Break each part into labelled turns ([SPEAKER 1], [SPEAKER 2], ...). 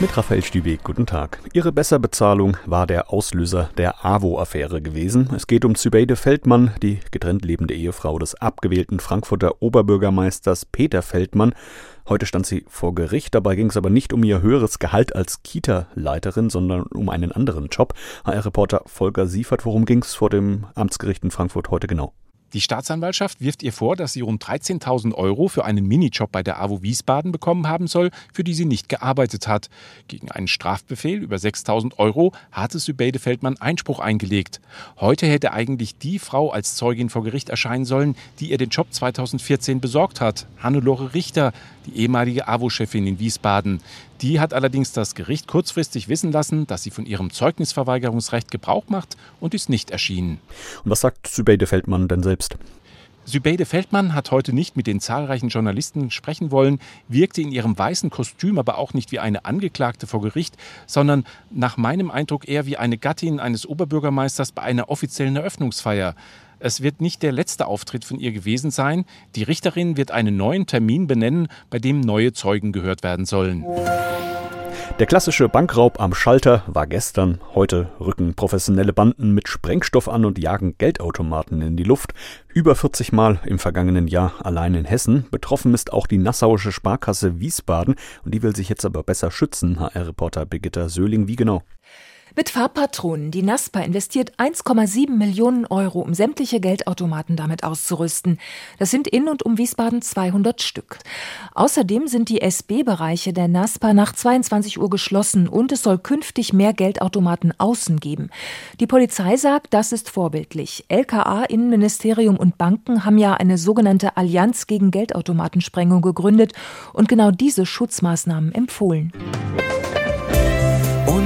[SPEAKER 1] Mit Raphael Stübeck, guten Tag. Ihre Besserbezahlung war der Auslöser der AWO-Affäre gewesen. Es geht um Zübeyde Feldmann, die getrennt lebende Ehefrau des abgewählten Frankfurter Oberbürgermeisters Peter Feldmann. Heute stand sie vor Gericht. Dabei ging es aber nicht um ihr höheres Gehalt als Kita-Leiterin, sondern um einen anderen Job. HR-Reporter Volker Siefert, worum ging es vor dem Amtsgericht in Frankfurt heute genau?
[SPEAKER 2] Die Staatsanwaltschaft wirft ihr vor, dass sie rund 13.000 Euro für einen Minijob bei der AWO Wiesbaden bekommen haben soll, für die sie nicht gearbeitet hat. Gegen einen Strafbefehl über 6.000 Euro hatte Sübeide Feldmann Einspruch eingelegt. Heute hätte eigentlich die Frau als Zeugin vor Gericht erscheinen sollen, die ihr den Job 2014 besorgt hat. Hannelore Richter, die ehemalige AWO-Chefin in Wiesbaden. Die hat allerdings das Gericht kurzfristig wissen lassen, dass sie von ihrem Zeugnisverweigerungsrecht Gebrauch macht und ist nicht erschienen.
[SPEAKER 1] Und was sagt Sübeide Feldmann denn selbst?
[SPEAKER 2] Sübeide Feldmann hat heute nicht mit den zahlreichen Journalisten sprechen wollen, wirkte in ihrem weißen Kostüm aber auch nicht wie eine Angeklagte vor Gericht, sondern nach meinem Eindruck eher wie eine Gattin eines Oberbürgermeisters bei einer offiziellen Eröffnungsfeier. Es wird nicht der letzte Auftritt von ihr gewesen sein. Die Richterin wird einen neuen Termin benennen, bei dem neue Zeugen gehört werden sollen.
[SPEAKER 1] Der klassische Bankraub am Schalter war gestern. Heute rücken professionelle Banden mit Sprengstoff an und jagen Geldautomaten in die Luft. Über 40 Mal im vergangenen Jahr allein in Hessen. Betroffen ist auch die Nassauische Sparkasse Wiesbaden und die will sich jetzt aber besser schützen. HR-Reporter Birgitta Söhling, wie genau?
[SPEAKER 3] Mit Farbpatronen. Die NASPA investiert 1,7 Millionen Euro, um sämtliche Geldautomaten damit auszurüsten. Das sind in und um Wiesbaden 200 Stück. Außerdem sind die SB-Bereiche der NASPA nach 22 Uhr geschlossen und es soll künftig mehr Geldautomaten außen geben. Die Polizei sagt, das ist vorbildlich. LKA, Innenministerium und Banken haben ja eine sogenannte Allianz gegen Geldautomatensprengung gegründet und genau diese Schutzmaßnahmen empfohlen.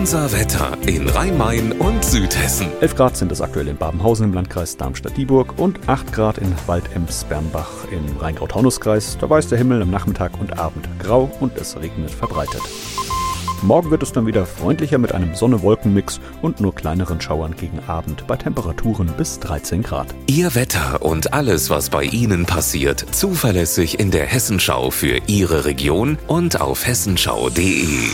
[SPEAKER 4] Unser Wetter in Rhein-Main und Südhessen.
[SPEAKER 1] 11 Grad sind es aktuell in Babenhausen im Landkreis Darmstadt-Dieburg und 8 Grad in Waldems-Bernbach im Rheingau-Taunus-Kreis. Dabei ist der Himmel am Nachmittag und Abend grau und es regnet verbreitet. Morgen wird es dann wieder freundlicher mit einem Sonne-Wolken-Mix und nur kleineren Schauern gegen Abend bei Temperaturen bis 13 Grad.
[SPEAKER 4] Ihr Wetter und alles, was bei Ihnen passiert, zuverlässig in der Hessenschau für Ihre Region und auf hessenschau.de.